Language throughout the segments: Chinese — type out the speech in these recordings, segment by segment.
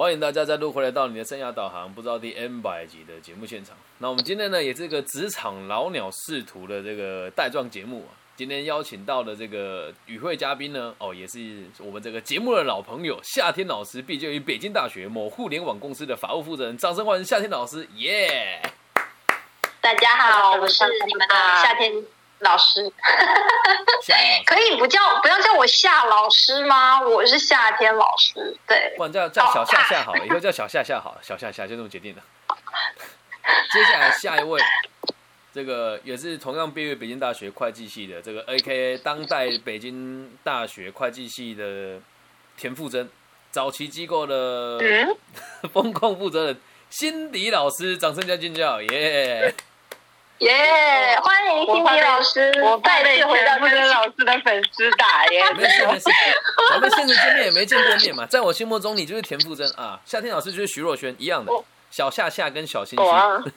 欢迎大家再度回来到你的生涯导航，不知道第 N 百集的节目现场。那我们今天呢，也是个职场老鸟仕途的这个带状节目啊。今天邀请到的这个与会嘉宾呢，哦，也是我们这个节目的老朋友夏天老师，毕竟于北京大学某互联网公司的法务负责人。掌声欢迎夏天老师，耶！大家好，我是你们的夏天老师。可以不叫不要叫我夏老师吗？我是夏天老师，对。不然叫叫小夏夏好了，以后叫小夏夏好了，小夏夏就这么决定了。接下来下一位。这个也是同样毕业北京大学会计系的，这个 A.K.A 当代北京大学会计系的田馥甄，早期机构的 风控负责人辛迪老师，掌声加尖叫，耶 耶！欢迎辛迪老师，我再次回到馥甄老师的粉丝打耶，没 事没事，我们现实见面也没见过面嘛，在我心目中你就是田馥甄啊，夏天老师就是徐若瑄一样的，小夏夏跟小星星。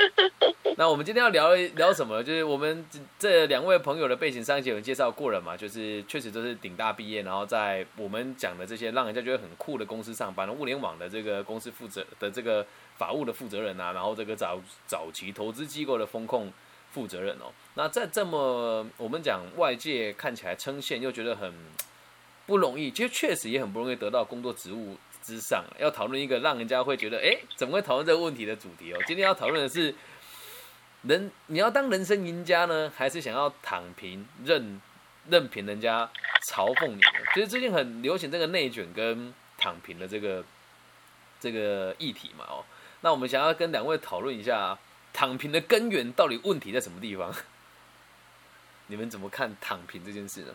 那我们今天要聊聊什么？就是我们这两位朋友的背景，上一节有介绍过了嘛？就是确实都是顶大毕业，然后在我们讲的这些让人家觉得很酷的公司上班，物联网的这个公司负责的这个法务的负责人啊，然后这个早早期投资机构的风控负责人哦。那在这么我们讲外界看起来称羡又觉得很不容易，其实确实也很不容易得到工作职务。之上要讨论一个让人家会觉得哎，怎么会讨论这个问题的主题哦？今天要讨论的是人，你要当人生赢家呢，还是想要躺平任任凭人家嘲讽你？其实最近很流行这个内卷跟躺平的这个这个议题嘛哦。那我们想要跟两位讨论一下，躺平的根源到底问题在什么地方？你们怎么看躺平这件事呢？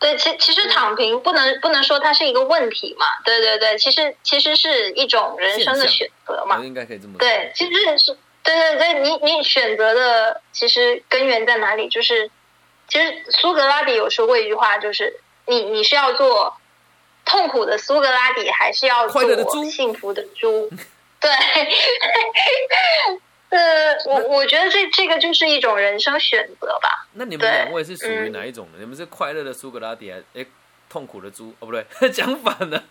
对，其其实躺平不能不能说它是一个问题嘛？对对对，其实其实是一种人生的选择嘛。应该可以这么。对，其实是对对对，你你选择的其实根源在哪里？就是其实苏格拉底有说过一句话，就是你你是要做痛苦的苏格拉底，还是要做幸福的猪？对。呃，我我觉得这这个就是一种人生选择吧。那你们两位是属于哪一种呢？你们是快乐的苏格拉底，还哎痛苦的猪？哦，不对，讲反了。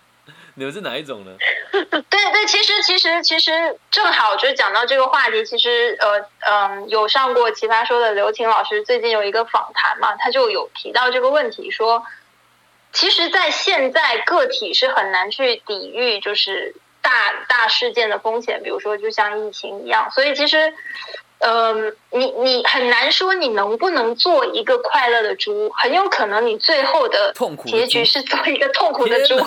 你们是哪一种呢？对对，其实其实其实正好就是讲到这个话题，其实呃嗯，有上过奇葩说的刘晴老师最近有一个访谈嘛，他就有提到这个问题，说其实，在现在个体是很难去抵御，就是。大大事件的风险，比如说就像疫情一样，所以其实，嗯，你你很难说你能不能做一个快乐的猪，很有可能你最后的痛苦结局是做一个痛苦的猪。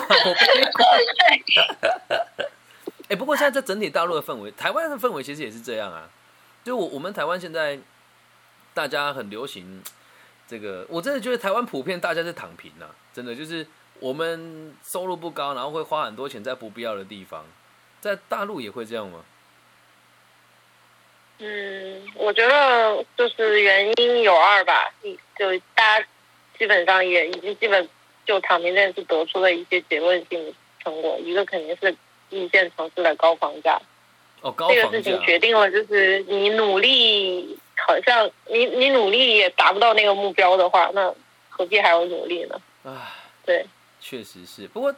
哎，不过现在在整体大陆的氛围，台湾的氛围其实也是这样啊。就我我们台湾现在大家很流行这个，我真的觉得台湾普遍大家是躺平呐，真的就是。我们收入不高，然后会花很多钱在不必要的地方，在大陆也会这样吗？嗯，我觉得就是原因有二吧，就大家基本上也已经基本就躺平这件事得出了一些结论性成果。一个肯定是一线城市的高房价，哦，高这个事情决定了就是你努力，好像你你努力也达不到那个目标的话，那何必还要努力呢？啊，对。确实是，不过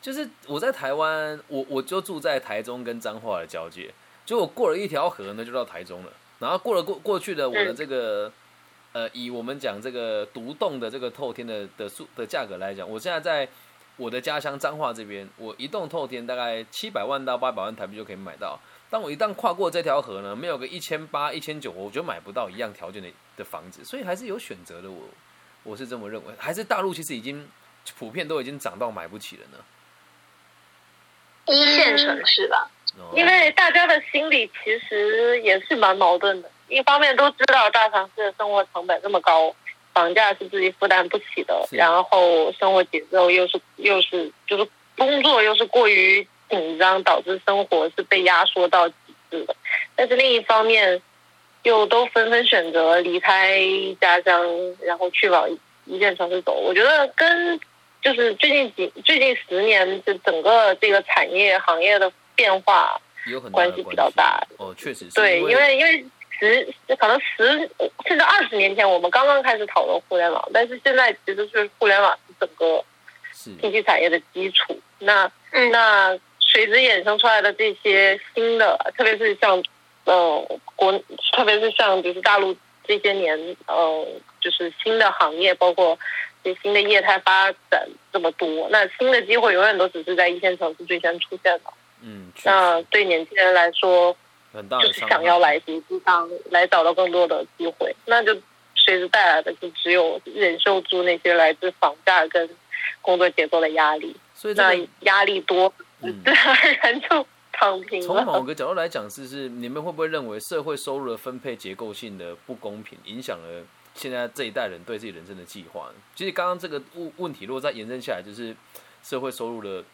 就是我在台湾，我我就住在台中跟彰化的交界，就我过了一条河呢，就到台中了。然后过了过过去的我的这个，呃，以我们讲这个独栋的这个透天的的数的价格来讲，我现在在我的家乡彰化这边，我一栋透天大概七百万到八百万台币就可以买到。但我一旦跨过这条河呢，没有个一千八、一千九，我就买不到一样条件的的房子。所以还是有选择的，我我是这么认为。还是大陆其实已经。普遍都已经涨到买不起了呢。一线城市吧，因为大家的心理其实也是蛮矛盾的。一方面都知道大城市的生活成本这么高，房价是自己负担不起的，然后生活节奏又是又是就是工作又是过于紧张，导致生活是被压缩到极致的。但是另一方面，又都纷纷选择离开家乡，然后去往一线城市走。我觉得跟就是最近几最近十年，这整个这个产业行业的变化有很关系比较大。哦，确实是。对，因为因为十可能十甚至二十年前，我们刚刚开始讨论互联网，但是现在其实是互联网是整个信息产业的基础。那那随之衍生出来的这些新的，特别是像呃国，特别是像就是大陆这些年呃，就是新的行业，包括这新的业态发展这么多，那新的机会永远都只是在一线城市最先出现的。嗯，那对年轻人来说，就是想要来这地方来找到更多的机会，那就随之带来的就只有忍受住那些来自房价跟工作节奏的压力。所以那压力多，自然而然就躺平。从某个角度来讲，是是你们会不会认为社会收入的分配结构性的不公平，影响了现在这一代人对自己人生的计划？其实刚刚这个问问题，如果再延伸下来，就是社会收入的。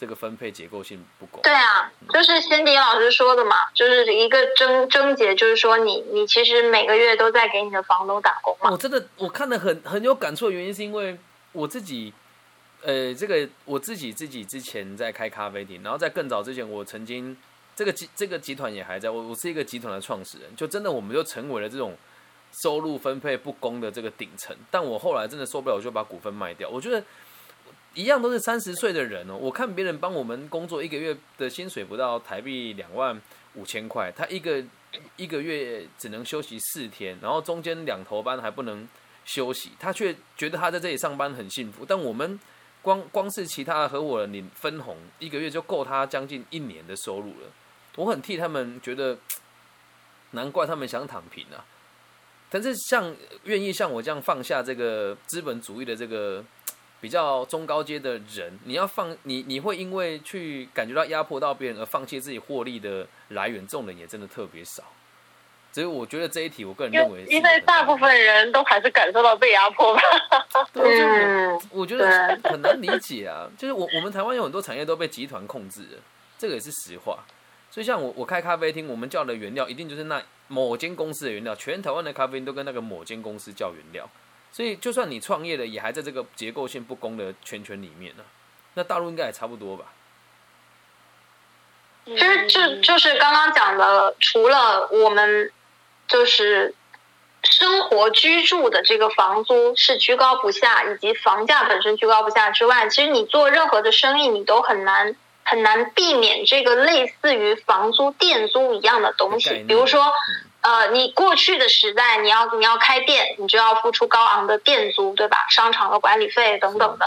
这个分配结构性不公。对啊，就是辛迪老师说的嘛，就是一个症症结，就是说你你其实每个月都在给你的房东打工嘛。我真的我看的很很有感触的原因，是因为我自己，呃，这个我自己自己之前在开咖啡店，然后在更早之前，我曾经这个集这个集团也还在，我我是一个集团的创始人，就真的我们就成为了这种收入分配不公的这个顶层。但我后来真的受不了，我就把股份卖掉。我觉得。一样都是三十岁的人哦，我看别人帮我们工作一个月的薪水不到台币两万五千块，他一个一个月只能休息四天，然后中间两头班还不能休息，他却觉得他在这里上班很幸福。但我们光光是其他合伙人领分红，一个月就够他将近一年的收入了。我很替他们觉得，难怪他们想躺平啊。但是像愿意像我这样放下这个资本主义的这个。比较中高阶的人，你要放你你会因为去感觉到压迫到别人而放弃自己获利的来源，这种人也真的特别少。所以我觉得这一题，我个人认为，因为大部分人都还是感受到被压迫吧。对，我觉得很难理解啊。就是我我们台湾有很多产业都被集团控制了，这个也是实话。所以像我我开咖啡厅，我们叫的原料一定就是那某间公司的原料，全台湾的咖啡厅都跟那个某间公司叫原料。所以，就算你创业的，也还在这个结构性不公的圈圈里面呢。那大陆应该也差不多吧？其实，就就是刚刚讲的，除了我们就是生活居住的这个房租是居高不下，以及房价本身居高不下之外，其实你做任何的生意，你都很难很难避免这个类似于房租、店租一样的东西，比如说。呃，你过去的时代，你要你要开店，你就要付出高昂的店租，对吧？商场的管理费等等的。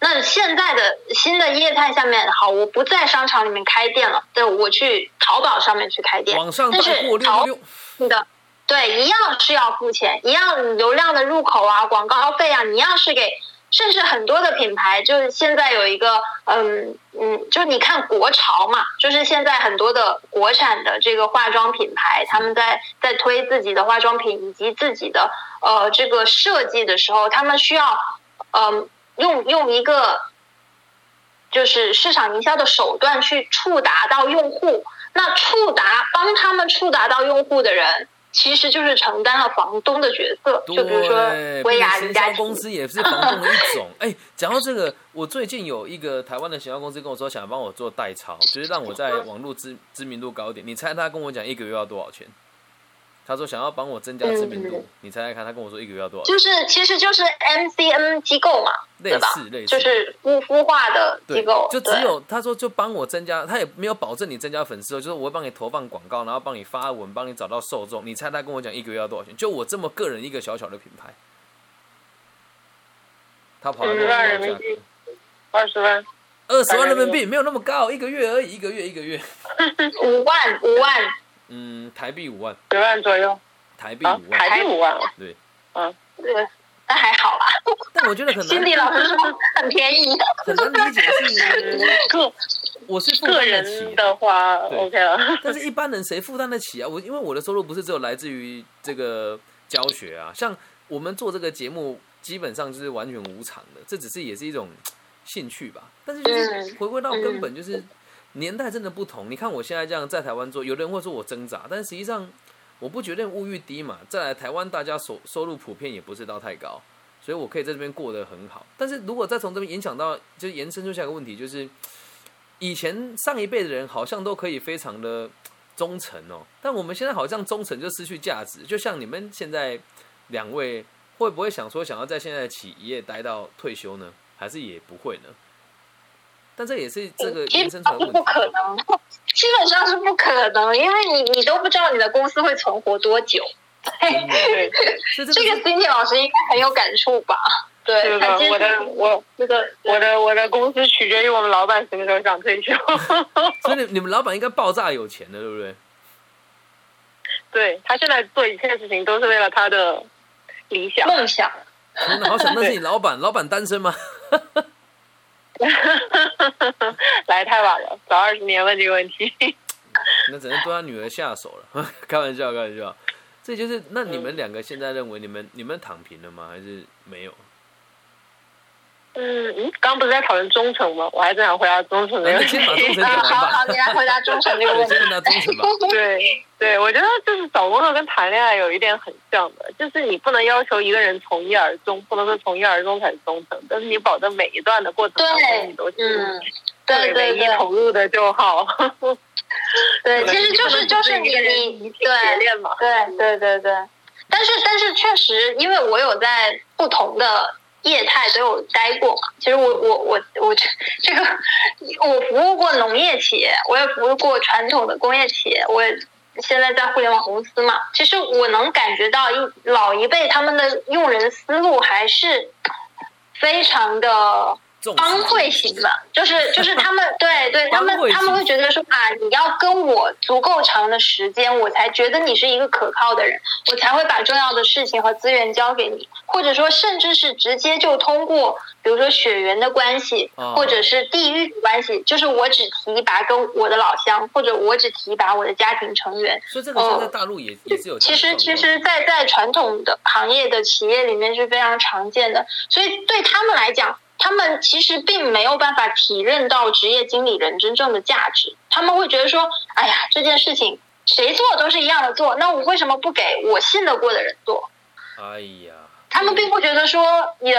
那现在的新的业态下面，好，我不在商场里面开店了，对，我去淘宝上面去开店，但是淘的对，一样是要付钱，一样流量的入口啊，广告费啊，你要是给。甚至很多的品牌，就是现在有一个，嗯嗯，就是你看国潮嘛，就是现在很多的国产的这个化妆品牌，他们在在推自己的化妆品以及自己的呃这个设计的时候，他们需要，嗯，用用一个就是市场营销的手段去触达到用户，那触达帮他们触达到用户的人。其实就是承担了房东的角色，就比如说薇娅人家公司也是房东的一种。哎，讲到这个，我最近有一个台湾的行销公司跟我说，想帮我做代操，就是让我在网络知知名度高一点。你猜他跟我讲一个月要多少钱？他说想要帮我增加知名度，你猜猜看，他跟我说一个月要多少？就是其实就是 MCN 机构嘛，类似类似，就是孵孵化的机构。就只有他说就帮我增加，他也没有保证你增加粉丝哦，就是我会帮你投放广告，然后帮你发文，帮你找到受众。你猜他跟我讲一个月要多少钱？就我这么个人一个小小的品牌，他跑了多少人民币？二十万？二十万人民币没有那么高，一个月而已，一个月一个月。五 万五万。嗯，台币五万，十万左右。台币五万，台币五万，对，嗯，对，那还好啦。但我觉得可能。心理老师说很便宜，很难理解是个，我是个人的话，OK 了。但是一般人谁负担得起啊？我因为我的收入不是只有来自于这个教学啊，像我们做这个节目，基本上就是完全无偿的，这只是也是一种兴趣吧。但是就是回归到根本，就是。年代真的不同，你看我现在这样在台湾做，有的人会说我挣扎，但实际上我不觉得物欲低嘛。在台湾大家收收入普遍也不是到太高，所以我可以在这边过得很好。但是如果再从这边影响到，就延伸出下一个问题，就是以前上一辈的人好像都可以非常的忠诚哦，但我们现在好像忠诚就失去价值。就像你们现在两位会不会想说想要在现在的企业待到退休呢？还是也不会呢？但这也是这个基延伸出来问题。本上是不可能，基本上是不可能，因为你你都不知道你的公司会存活多久。对，这这个个 Cindy 老师应该很有感触吧？对，我的我这个我的我的公司取决于我们老板什么时候想退休。所以你你们老板应该爆炸有钱的，对不对？对他现在做一切事情都是为了他的理想。梦想。真的好想认识你老板，老板单身吗？来太晚了，早二十年问这个问题。那只能对他女儿下手了。开玩笑，开玩笑。这就是那你们两个现在认为你们你们躺平了吗？还是没有？嗯嗯，刚刚不是在讨论忠诚吗？我还正想回答忠诚的问题。好 好，你来回答忠诚这个，问题。对 对，我觉得就是找工作跟谈恋爱有一点很像的，就是你不能要求一个人从一而终，不能说从一而终才是忠诚，但是你保证每一段的过程当对中你都是嗯，对对唯一对投入的就好。对，其实就是就是你你。对对对对，但是但是确实，因为我有在不同的业态都有待过嘛。其实我我我我这这个，我服务过农业企业，我也服务过传统的工业企业，我现在在互联网公司嘛。其实我能感觉到一老一辈他们的用人思路还是非常的。帮会型的，就是就是他们对对，他们他们会觉得说啊，你要跟我足够长的时间，我才觉得你是一个可靠的人，我才会把重要的事情和资源交给你，或者说甚至是直接就通过，比如说血缘的关系，哦或者是地域的关系，就是我只提拔跟我的老乡，或者我只提拔我的家庭成员，所以这个现在大陆也也是有这其实。其实在，在传统的行业的企业里面是非常常见的，所以对他们来讲，他们其实并没有办法体认到职业经理人真正的价值。他们会觉得说，哎呀，这件事情谁做都是一样的做，那我为什么不给我信得过的人做？哎呀，他们并不觉得说，也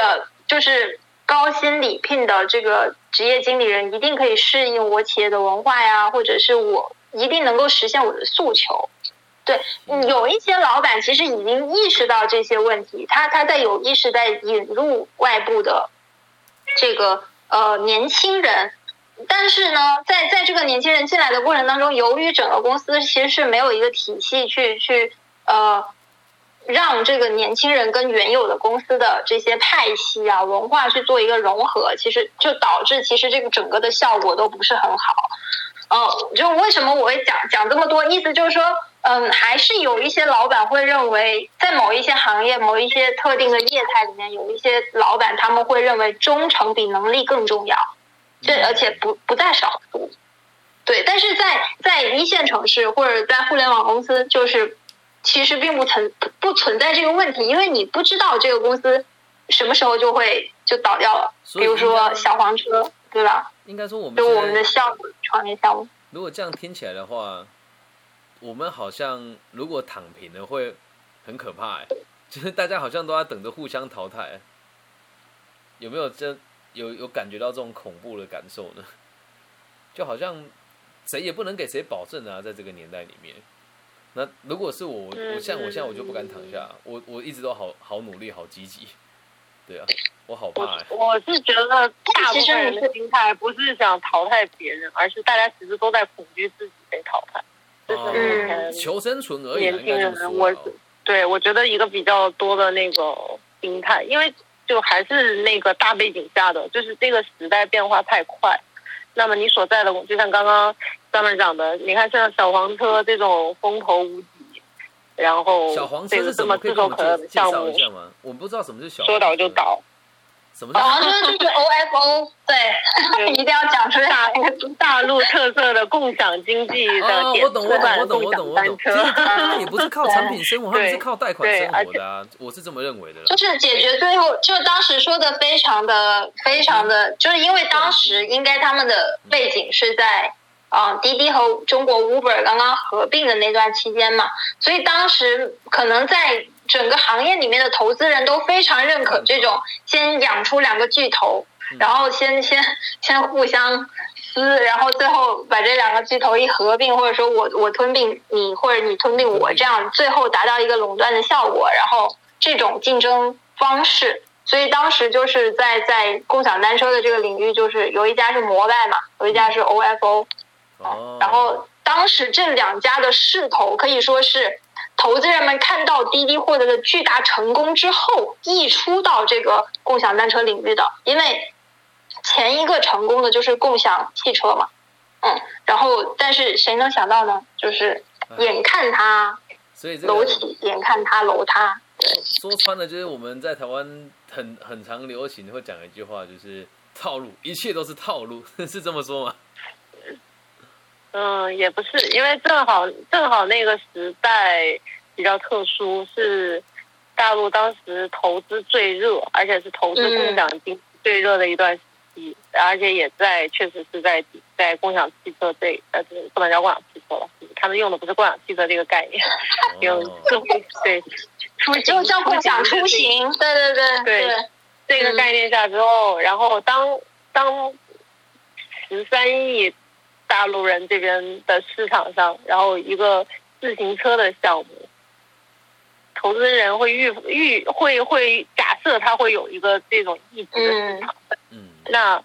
就是高薪礼聘的这个职业经理人一定可以适应我企业的文化呀，或者是我一定能够实现我的诉求。对，嗯有一些老板其实已经意识到这些问题，他他在有意识在引入外部的这个呃年轻人，但是呢，在在这个年轻人进来的过程当中，由于整个公司其实是没有一个体系去去呃让这个年轻人跟原有的公司的这些派系啊文化去做一个融合，其实就导致其实这个整个的效果都不是很好。呃，就为什么我会讲讲这么多？意思就是说，嗯，还是有一些老板会认为，在某一些行业、某一些特定的业态里面，有一些老板他们会认为忠诚比能力更重要，这而且不不在少数。对，但是在在一线城市或者在互联网公司，就是其实并不存不存在这个问题，因为你不知道这个公司什么时候就会就倒掉了。比如说小黄车，对吧？应该说我们就我们的项目创业项目。如果这样听起来的话，我们好像如果躺平了会很可怕哎，就是大家好像都在等着互相淘汰，有没有这有有感觉到这种恐怖的感受呢？就好像谁也不能给谁保证啊，在这个年代里面。那如果是我，嗯我像我现在我就不敢躺下，我我一直都好好努力，好积极，对啊，我好怕哎。我我是觉得大部分人的心态不是想淘汰别人，而是大家其实都在恐惧自己被淘汰。这是求生存而已啊，年轻人我啊对我觉得一个比较多的那个心态，因为就还是那个大背景下的，就是这个时代变化太快。那么你所在的，就像刚刚上面讲的，你看像小黄车这种风头无敌，然后小黄车是什么？可以么炙手跟我们介介可热的项目？我不知道什么是小说倒就倒。倒。什么叫小黄车就是 OFO，对，一定要讲出来大陆特色的共享经济的哦，点我懂，我懂，我懂，我懂，我懂。也不是靠产品生活，他们对是靠贷款对生活的啊，我是这么认为的。就是解决最后，就当时说的非常的非常的，就是因为当时应该他们的背景是在，嗯，滴滴和中国 Uber 刚刚合并的那段期间嘛，所以当时可能在整个行业里面的投资人都非常认可这种先养出两个巨头，然后先先先互相撕，然后最后把这两个巨头一合并，或者说我我吞并你，或者你吞并我，这样最后达到一个垄断的效果，然后这种竞争方式。所以当时就是在在共享单车的这个领域，就是有一家是摩拜嘛，有一家是 OFO，哦，然后当时这两家的势头可以说是投资人们看到滴滴获得的巨大成功之后，溢出到这个共享单车领域的，因为前一个成功的就是共享汽车嘛，嗯，然后但是谁能想到呢？就是眼看它所以这个楼起，眼看它楼塌，说穿了，就是我们在台湾很很常流行会讲一句话，就是套路，一切都是套路，是这么说吗？嗯，也不是，因为正好正好那个时代比较特殊，是大陆当时投资最热，而且是投资共享经济最热的一段时期，而且也在确实是在在共享汽车这呃不能叫共享汽车了，他们用的不是共享汽车这个概念，用哦智慧对出行就叫共享出出行，对对对对这个概念下之后，然后当当十三亿大陆人这边的市场上，然后一个自行车的项目，投资人会预预会会假设他会有一个这种一级的市场，嗯，那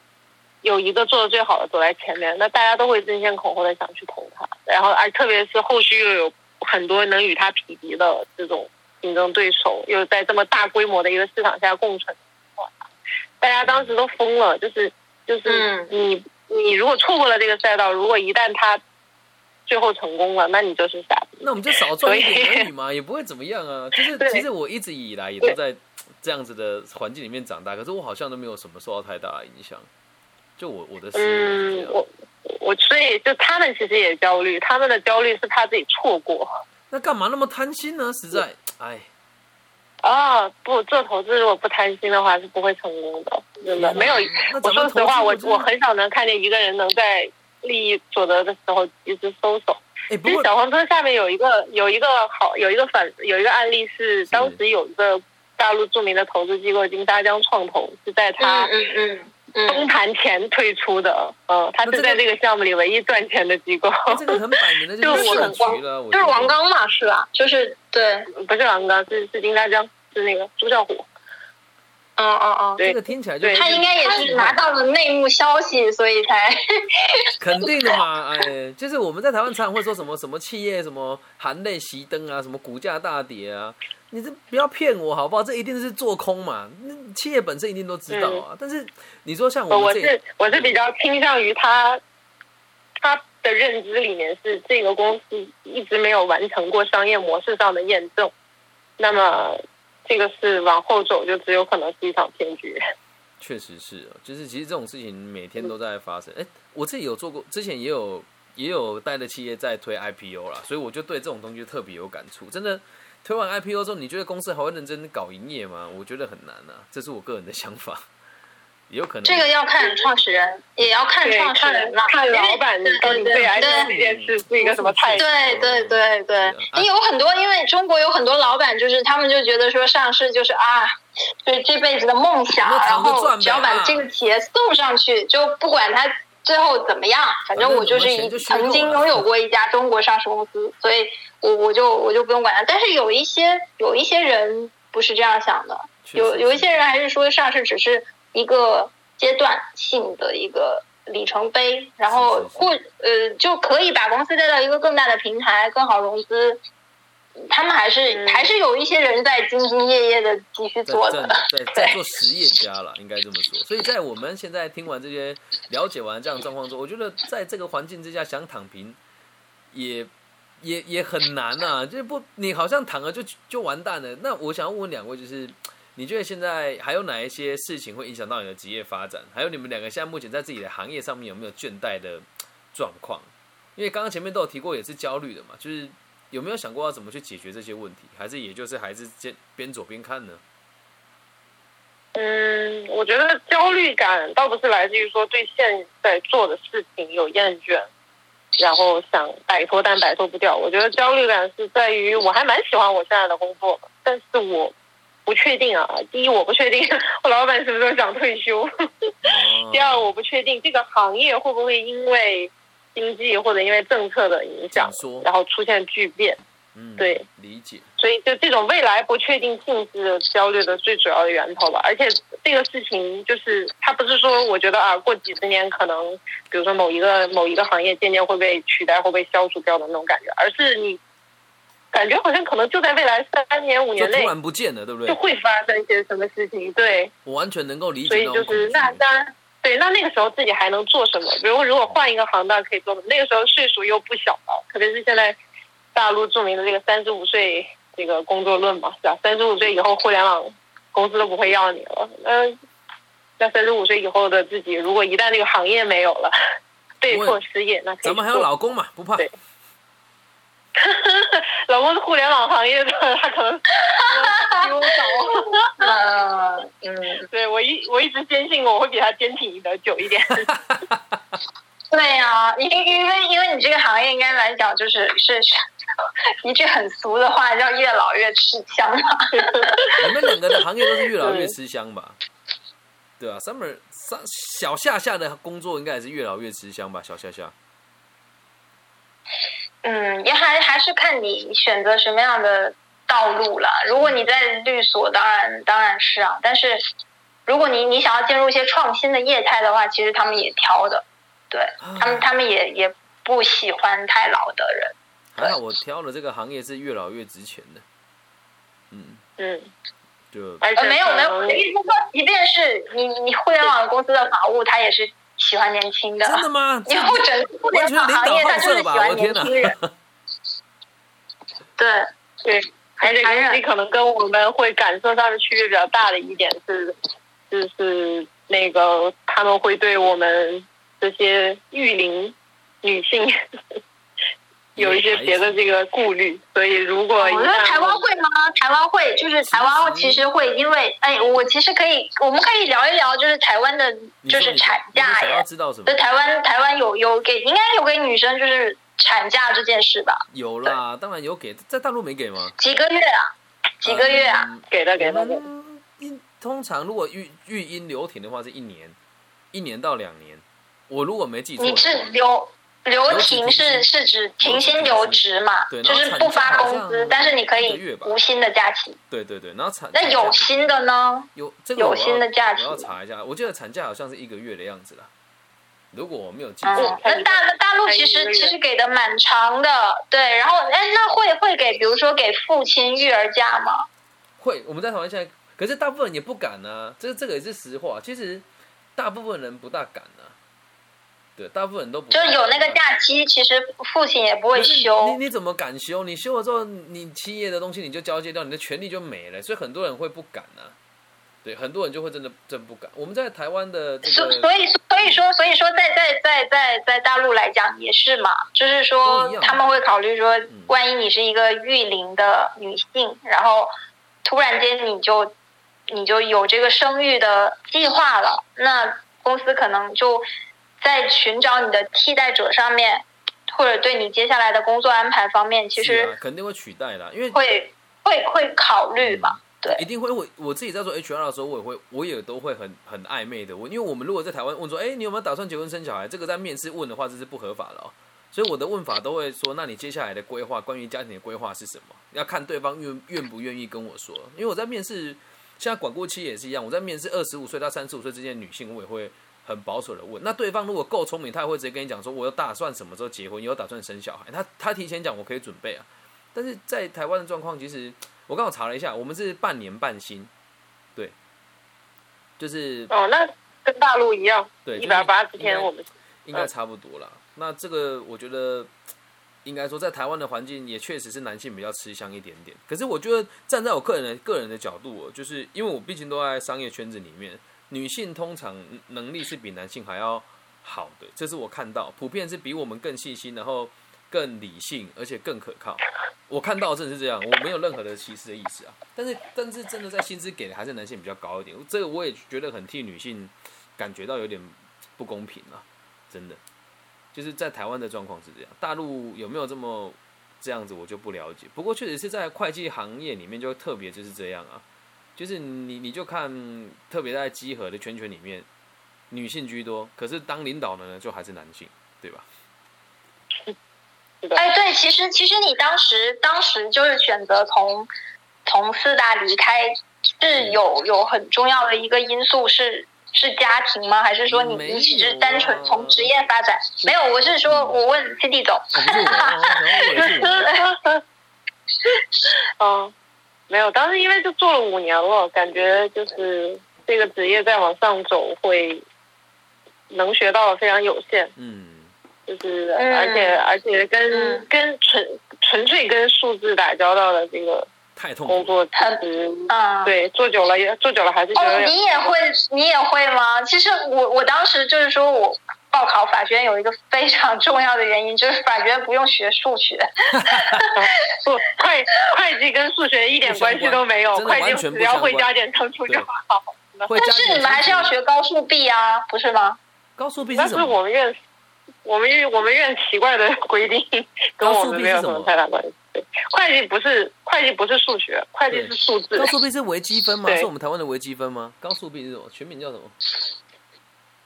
有一个做的最好的走在前面，那大家都会争先恐后的想去投它，然后而特别是后续又有很多能与它匹敌的这种竞争对手，又在这么大规模的一个市场下共存，大家当时都疯了，就是就是嗯你你如果错过了这个赛道，如果一旦他最后成功了，那你就是傻逼。那我们就少赚一点而已嘛，也不会怎么样啊。就是 其实我一直以来也都在这样子的环境里面长大，可是我好像都没有什么受到太大的影响。就我我的思嗯我我所以就他们其实也焦虑，他们的焦虑是怕自己错过。那干嘛那么贪心呢？实在，哎，啊，不做投资，如果不贪心的话，是不会成功的，真的没有。我说实话，我我很少能看见一个人能在利益所得的时候及时收手。哎，不其实过小黄车下面有一个有一个好有一个反有一个案例是，当时有一个大陆著名的投资机构金沙江创投是在他嗯嗯嗯崩盘前退出的，嗯，他是在这个项目里唯一赚钱的机构，这个很摆明的 就是设局了，我就是王刚嘛，是吧？就是对，不是王刚，是是金沙江，是那个朱啸虎，嗯嗯嗯，对这个听起来就对他应该也是拿到了内幕消息，所以才 肯定的嘛，哎，就是我们在台湾常常会说什么什么企业什么含泪熄灯啊，什么股价大跌啊，你这不要骗我好不好？这一定是做空嘛，那企业本身一定都知道啊。但是你说像我我是我是比较倾向于他他的认知里面是这个公司一直没有完成过商业模式上的验证，那么这个是往后走就只有可能是一场骗局。确实是哦，就是其实这种事情每天都在发生。哎，我自己有做过，之前也有也有带的企业在推 IPO 啦，所以我就对这种东西特别有感触。真的推完 IPO 之后，你觉得公司还会认真搞营业吗？我觉得很难啊，这是我个人的想法。也有可能这个要看创始人，也要看，创始人了，看老板对到底对对对这件事是一个什么态度？对对对对有很多，因为中国有很多老板，就是他们就觉得说上市就是啊，就是这辈子的梦想，那然后只要把这个企业送上去，就不管它最后怎么样，反正我就是一曾经拥有过一家中国上市公司，所以我我就我就不用管它。但是有一些有一些人不是这样想的，有有一些人还是说上市只是一个阶段性的一个里程碑，然后或呃就可以把公司带到一个更大的平台，更好融资。他们还是、嗯还是有一些人在兢兢业业的继续做的，在在 做实业家了，应该这么说。所以在我们现在听完这些、了解完这样状况之后，我觉得在这个环境之下想躺平，也也也很难啊。就是不，你好像躺了就就完蛋了。那我想要问两位，就是你觉得现在还有哪一些事情会影响到你的职业发展？还有你们两个现在目前在自己的行业上面有没有倦怠的状况？因为刚刚前面都有提过，也是焦虑的嘛，就是。有没有想过要怎么去解决这些问题？还是也就是还是边边走边看呢？嗯，我觉得焦虑感倒不是来自于说对现在做的事情有厌倦，然后想摆脱但摆脱不掉。我觉得焦虑感是在于我还蛮喜欢我现在的工作，但是我不确定啊。第一，我不确定 我老板什么时候想退休；哦 第二，我不确定这个行业会不会因为经济或者因为政策的影响，然后出现巨变。嗯，对，理解。所以就这种未来不确定性是焦虑的最主要的源头吧。而且这个事情就是它不是说我觉得啊，过几十年可能，比如说某一个某一个行业渐渐会被取代，会被消除掉的那种感觉，而是你感觉好像可能就在未来三年五年内突然不见了，对不对？就会发生一些什么事情。对，我完全能够理解。所以就是那当然。对，那那个时候自己还能做什么？比如如果换一个行当可以做什么？那个时候岁数又不小了，特别是现在大陆著名的这个三十五岁这个工作论嘛，是吧？三十五岁以后互联网公司都不会要你了。嗯，那三十五岁以后的自己，如果一旦这个行业没有了，被迫失业，那咱们还有老公嘛，不怕。对。老公是互联网行业的，他可能 比我早。呃，嗯，对我一我一直坚信我会比他坚挺的久一点。对呀，因因为因为你这个行业应该来讲就是是一句很俗的话，叫越老越吃香嘛。你们两个的行业都是越老越吃香吧？对啊，summer 上小夏夏的工作应该也是越老越吃香吧？小夏夏。嗯，也还还是看你选择什么样的道路了。如果你在律所，当然当然是啊。但是，如果你你想要进入一些创新的业态的话，其实他们也挑的，对他们他们也也不喜欢太老的人。还好我挑的这个行业是越老越值钱的。嗯嗯，就呃没有没有，意思说，即便是你你互联网公司的法务，他也是。喜欢年轻的，真的吗？以后整互联网行业，他就是喜欢年轻人。对对，而且年纪可能跟我们会感受上的区别比较大的一点是，就是那个他们会对我们这些育龄女性。有一些别的这个顾虑，所以如果我觉得台湾会吗？台湾会，就是台湾其实会，因为哎，我其实可以，我们可以聊一聊，就是台湾的，就是产假耶。知道什么？台湾台湾有有给，应该有给女生就是产假这件事吧？有啦，当然有给，在大陆没给吗？几个月啊？几个月啊？给的给的。通常如果育育婴留停的话是一年，一年到两年。我如果没记错，你是留。留停是是指停薪留职嘛？对，就是不发工资，但是你可以无薪的假期。对对对，然后产那有薪的呢？有这个有薪的假期，我要查一下。我记得产假好像是一个月的样子啦。如果我没有记错，那大大陆其实其实给的蛮长的，对。然后哎，那会会给，比如说给父亲育儿假吗？会，我们在讨论现在，可是大部分人也不敢呢。这这个也是实话，其实大部分人不大敢呢。对，大部分人都不就有那个假期，其实父亲也不会休。你你怎么敢休？你休了之后，你企业的东西你就交接掉，你的权利就没了。所以很多人会不敢呢。对，很多人就会真的真不敢。我们在台湾的，所所以所以说所以说在在在在在大陆来讲也是嘛，就是说他们会考虑说，万一你是一个育龄的女性，然后突然间你就你就有这个生育的计划了，那公司可能就。在寻找你的替代者上面，或者对你接下来的工作安排方面，其实肯定会取代的，因为会会会考虑嘛，对，一定会。我我自己在做 HR 的时候，我也会，我也都会很很暧昧的我，因为我们如果在台湾问说，哎，你有没有打算结婚生小孩？这个在面试问的话，这是不合法的哦。所以我的问法都会说，那你接下来的规划，关于家庭的规划是什么？要看对方愿愿不愿意跟我说。因为我在面试，现在管过期也是一样，我在面试二十五岁到三十五岁之间的女性，我也会。很保守的问，那对方如果够聪明，他也会直接跟你讲说，我有打算什么时候结婚，有打算生小孩，他他提前讲，我可以准备啊。但是在台湾的状况，其实我刚好查了一下，我们是半年半薪，对，就是哦，那跟大陆一样，对，一百八十天，我们应该差不多了。那这个我觉得应该说，在台湾的环境也确实是男性比较吃香一点点。可是我觉得站在我个人的个人的角度，就是因为我毕竟都在商业圈子里面。女性通常能力是比男性还要好的，这是我看到，普遍是比我们更细心，然后更理性，而且更可靠。我看到真的是这样，我没有任何的歧视的意思啊。但是，但是真的在薪资给的还是男性比较高一点，这个我也觉得很替女性感觉到有点不公平啊，真的。就是在台湾的状况是这样，大陆有没有这么这样子，我就不了解。不过确实是在会计行业里面就特别就是这样啊。就是你，你就看，特别在集合的圈圈里面，女性居多，可是当领导的呢，就还是男性，对吧？是的。哎，对，其实其实你当时当时就是选择从从四大离开，是有有很重要的一个因素是是家庭吗？还是说你你只是单纯从职业发展？没有，我是说我问 C D 总。嗯，没有，当时因为就做了五年了，感觉就是这个职业再往上走会能学到的非常有限。嗯，就是而且而且跟跟纯纯粹跟数字打交道的这个太痛苦工作，很嗯，对，做久了也做久了还是觉得。哦，你也会你也会吗？其实我我当时就是说我。报考法学院有一个非常重要的原因，就是法学院不用学数学。不，会会计跟数学一点关系都没有，会计只要会加减乘除就好。但是你们还是要学高数 B 啊，不是吗？高数 B 是什么？我们院我们院我们院奇怪的规定，跟我们没有什么太大关系。对，会计不是会计不是数学，会计是数字。高数 B 是微积分吗？是我们台湾的微积分吗？高数 B 是什么？全名叫什么？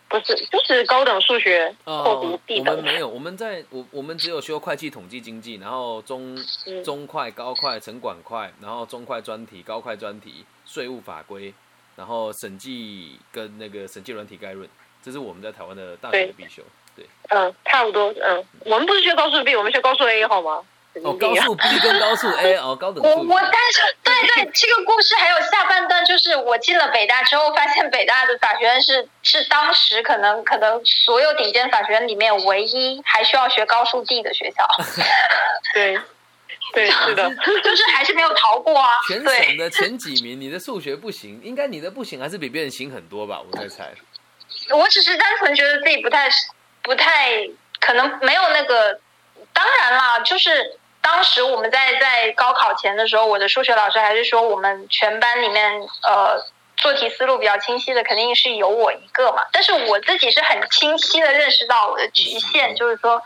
不是，就是高等数学哦。我们没有，我们在我我们只有修会计、统计、经济，然后中中快、高快、城管快，然后中快专题、高快专题、税务法规，然后审计跟那个审计软体概论，这是我们在台湾的大学必修。对，嗯，差不多，嗯，我们不是学高数 B，我们学高数 A 好吗？哦，高数 B 跟高数 A 哦，高等。我我但是对对，这个故事还有下半段，就是我进了北大之后，发现北大的法学院是是当时可能可能所有顶尖法学院里面唯一还需要学高数 D 的学校。对，对，是的，就是还是没有逃过啊。全省的前几名，你的数学不行，应该你的不行还是比别人行很多吧？我在猜。我只是单纯觉得自己不太不太可能没有那个，当然啦，就是。当时我们在在高考前的时候，我的数学老师还是说我们全班里面呃做题思路比较清晰的肯定是有我一个嘛。但是我自己是很清晰的认识到我的局限，就是说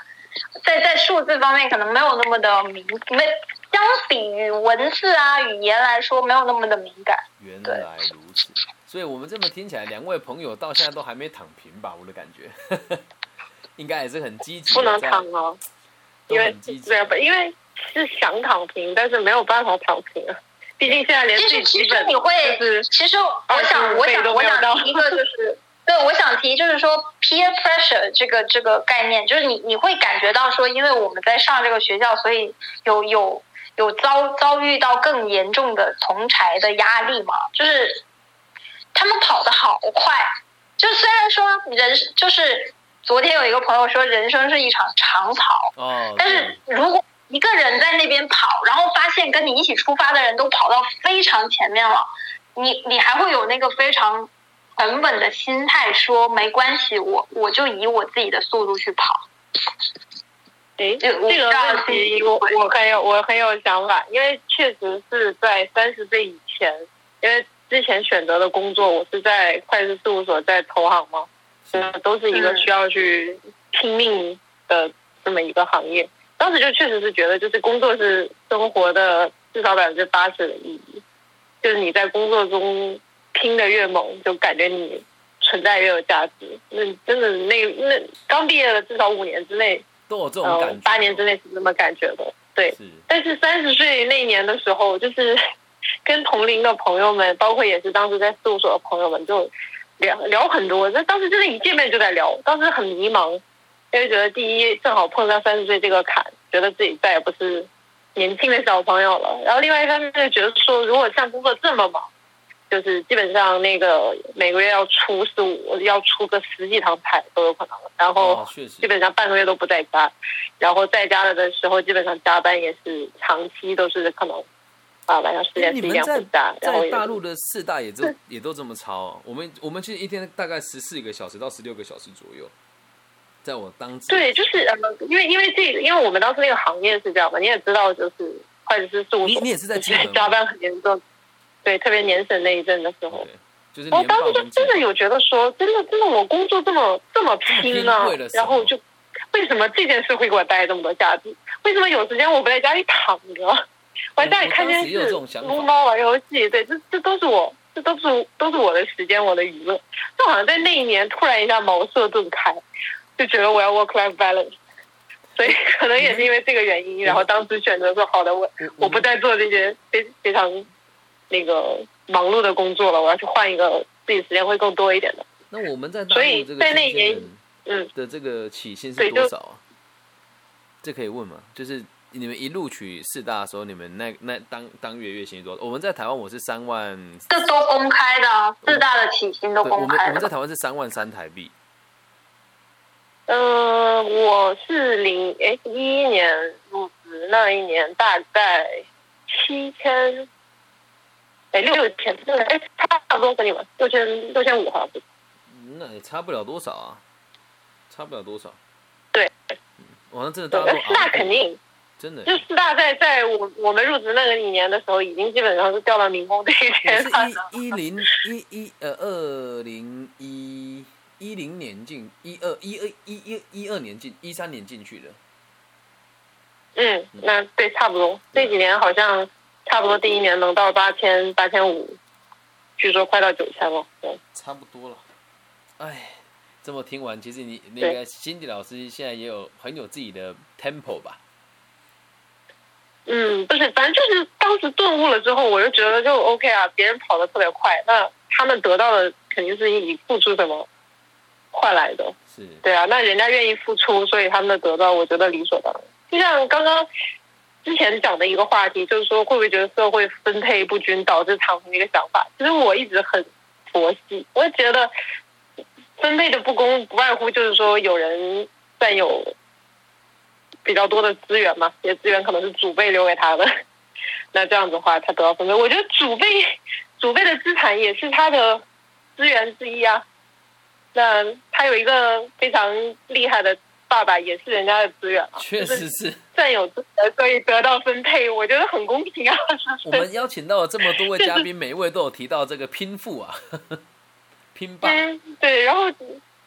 在在数字方面可能没有那么的敏，没相比于文字啊语言来说没有那么的敏感。原来如此，所以我们这么听起来，两位朋友到现在都还没躺平吧？我的感觉 应该也是很积极，不能躺哦，因为对，因为。是想躺平，但是没有办法躺平啊！毕竟现在连最基本你会，其实我想，我想，我想提一个，就是 对，我想提就是说 peer pressure 这个这个概念，就是你你会感觉到说，因为我们在上这个学校，所以有有有遭遭遇到更严重的同柴的压力嘛？就是他们跑得好快，就虽然说人就是昨天有一个朋友说人生是一场长跑，哦，但是如果一个人在那边跑，然后发现跟你一起出发的人都跑到非常前面了，你你还会有那个非常稳稳的心态，说没关系，我我就以我自己的速度去跑。哎，这个问题我我很有我很有想法，因为确实是在三十岁以前，因为之前选择的工作我是在会计事务所，在投行嘛，嗯，都是一个需要去拼命的这么一个行业。当时就确实是觉得，就是工作是生活的至少百分之八十的意义。就是你在工作中拼的越猛，就感觉你存在越有价值。那真的那那刚毕业的至少五年之内都有这种感觉，八年之内是这么感觉的。对，但是三十岁那年的时候，就是跟同龄的朋友们，包括也是当时在事务所的朋友们，就聊聊很多。那当时真的一见面就在聊，当时很迷茫。因为觉得第一正好碰上三十岁这个坎，觉得自己再也不是年轻的小朋友了。然后另外一方面就觉得说，如果像工作这么忙，就是基本上那个每个月要出四五，要出个十几堂牌都有可能。然后基本上半个月都不在家，然后在家了的时候，基本上加班也是长期都是可能啊晚上十点十一点回家。在大陆的四大也都也都这么超。我们我们其实一天大概十四个小时到十六个小时左右。在我当时对，就是呃，因为因为这，因为我们当时那个行业是这样嘛，你也知道，就是会计师事务所，你你也是在加班很严重，对，特别年审那一阵的时候，就是我当时就真的有觉得说，真的真的我工作这么这么拼呢，然后就为什么这件事会给我带来这么多价值？为什么有时间我不在家里躺着，我在家里看电视、撸猫、玩游戏？对，这这都是我，这都是都是我的时间，我的娱乐。就好像在那一年突然一下茅塞顿开。就觉得我要 work life balance，所以可能也是因为这个原因，然后当时选择说好的，我我不再做这些非非常那个忙碌的工作了，我要去换一个自己时间会更多一点的。那我们在所以在那一年，嗯的这个起薪是多少啊？这可以问吗？就是你们一录取四大的时候，你们那那当当月月薪多少？我们在台湾我是三万，这都公开的啊，四大的起薪都公开。我们在台湾是三万三台币。嗯，我是零哎一一年入职那一年大概七千，哎六千对哎差不多跟你们六千六千五好像是。那也差不了多少啊，差不了多少。对，网上真的大多。四大肯定真的，就四大在在我我们入职那个一年的时候，已经基本上是掉到民工这一边了。是一一零一一呃二零一。一零年进，一二一二一一一二年进，一三年进去的。嗯，那对，差不多。这几年好像差不多，第一年能到八千八千五，据说快到九千了。对，差不多了。哎，这么听完，其实你那个辛迪老师现在也有很有自己的 tempo 吧？嗯，不是，反正就是当时顿悟了之后，我就觉得就 OK 啊。别人跑得特别快，那他们得到的肯定是你付出什么。换来的，是对啊，那人家愿意付出，所以他们的得到，我觉得理所当然。就像刚刚之前讲的一个话题，就是说会不会觉得社会分配不均导致躺平的一个想法？其实我一直很佛系，我觉得分配的不公不外乎就是说有人占有比较多的资源嘛，这些资源可能是祖辈留给他的，那这样子的话他得到分配。我觉得祖辈祖辈的资产也是他的资源之一啊。那他有一个非常厉害的爸爸，也是人家的资源啊，确实是占有资源，所以得到分配，我觉得很公平啊。我们邀请到了这么多位嘉宾，每一位都有提到这个拼富啊，拼爸。对，然后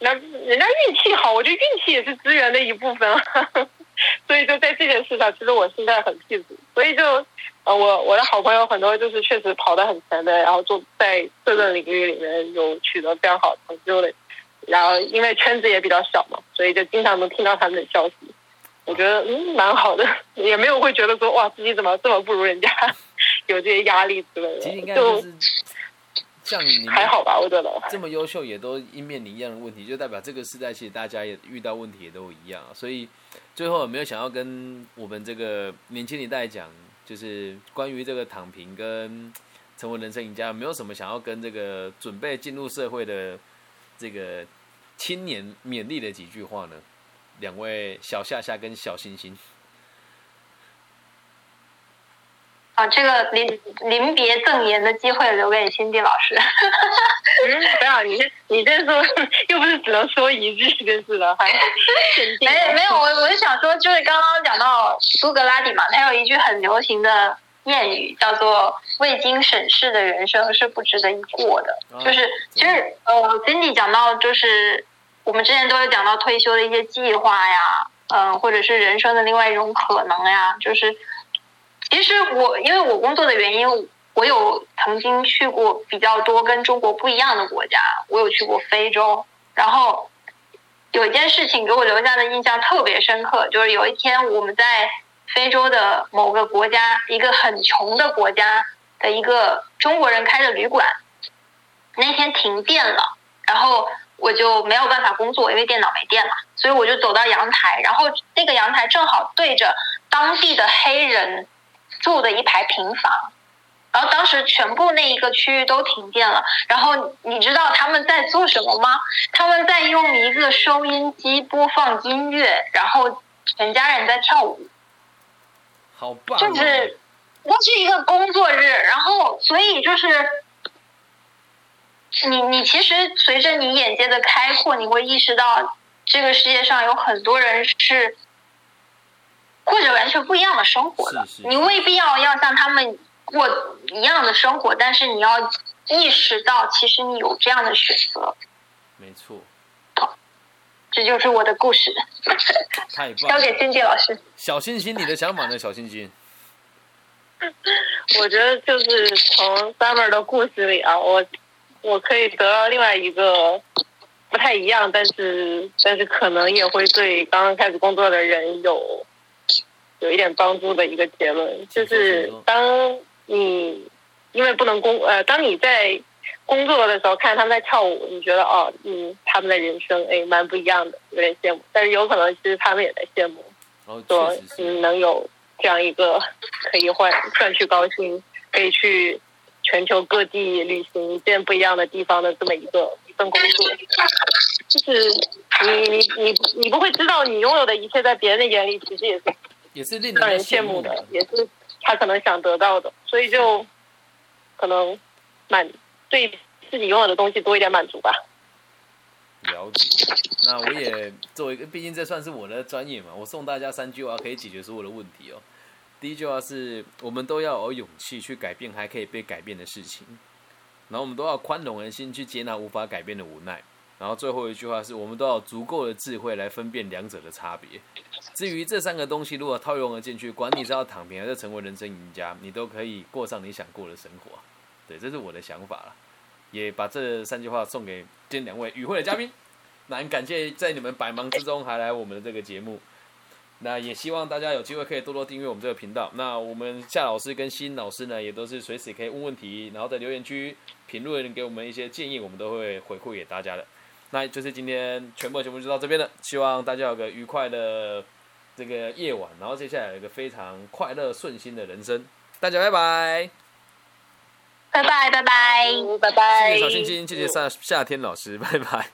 那人家运气好，我觉得运气也是资源的一部分啊。所以就在这件事上，其实我现在很佩服。所以就呃，我我的好朋友很多就是确实跑得很前的，然后做在各个领域里面有取得非常好成就的。然后因为圈子也比较小嘛，所以就经常能听到他们的消息。我觉得嗯蛮好的，也没有会觉得说哇自己怎么这么不如人家，有这些压力之类的。其实应该就是像你还好吧，我觉得这么优秀也都面临一样的问题，就代表这个时代其实大家也遇到问题也都一样。所以最后有没有想要跟我们这个年轻一代讲，就是关于这个躺平跟成为人生赢家，有没有什么想要跟这个准备进入社会的这个？青年勉励的几句话呢？两位小夏夏跟小星星。啊，这个临临别赠言的机会留给辛迪老师。嗯，不要你这，你这说又不是只能说一句就是了，还没没有，我我是想说，就是刚刚讲到苏格拉底嘛，他有一句很流行的谚语，叫做。未经审视的人生是不值得一过的。就是其实呃，Cindy 讲到，就是我们之前都有讲到退休的一些计划呀，嗯，或者是人生的另外一种可能呀。就是其实我因为我工作的原因，我有曾经去过比较多跟中国不一样的国家，我有去过非洲。然后有一件事情给我留下的印象特别深刻，就是有一天我们在非洲的某个国家，一个很穷的国家。的一个中国人开的旅馆，那天停电了，然后我就没有办法工作，因为电脑没电了，所以我就走到阳台，然后那个阳台正好对着当地的黑人住的一排平房，然后当时全部那一个区域都停电了，然后你知道他们在做什么吗？他们在用一个收音机播放音乐，然后全家人在跳舞，好棒，就是。那是一个工作日，然后所以就是你你其实随着你眼界的开阔，你会意识到这个世界上有很多人是过着完全不一样的生活的。你未必要要像他们过一样的生活，但是你要意识到，其实你有这样的选择。没错。这就是我的故事。太棒！交给金杰老师。小星星，你的想法呢？小星星。我觉得就是从 Summer 的故事里啊，我我可以得到另外一个不太一样，但是但是可能也会对刚刚开始工作的人有有一点帮助的一个结论，就是当你因为不能工呃，当你在工作的时候看他们在跳舞，你觉得哦，嗯，他们的人生哎蛮不一样的，有点羡慕，但是有可能其实他们也在羡慕，说嗯能有这样一个可以换赚取高薪，可以去全球各地旅行见不一样的地方的这么一个一。份工作，就是你你你你不会知道你拥有的一切在别人的眼里其实也是也是令人羡慕的，也是他可能想得到的，所以就可能满对自己拥有的东西多一点满足吧。了解，那我也作为一个，毕竟这算是我的专业嘛，我送大家三句话可以解决所有的问题哦。第一句话是我们都要有勇气去改变还可以被改变的事情。然后我们都要宽容人心去接纳无法改变的无奈。然后最后一句话是我们都要足够的智慧来分辨两者的差别。至于这三个东西如果套用了进去，管你是要躺平还是成为人生赢家，你都可以过上你想过的生活。对，这是我的想法了。也把这三句话送给今天两位与会的嘉宾。那很感谢在你们百忙之中还来我们的这个节目。那也希望大家有机会可以多多订阅我们这个频道。那我们夏老师跟新老师呢，也都是随时可以问问题，然后在留言区评论给我们一些建议，我们都会回馈给大家的。那就是今天全部节目就到这边了，希望大家有个愉快的这个夜晚，然后接下来有一个非常快乐顺心的人生。大家拜拜，拜拜拜拜拜拜，谢谢小星星，谢谢夏夏天老师，拜拜。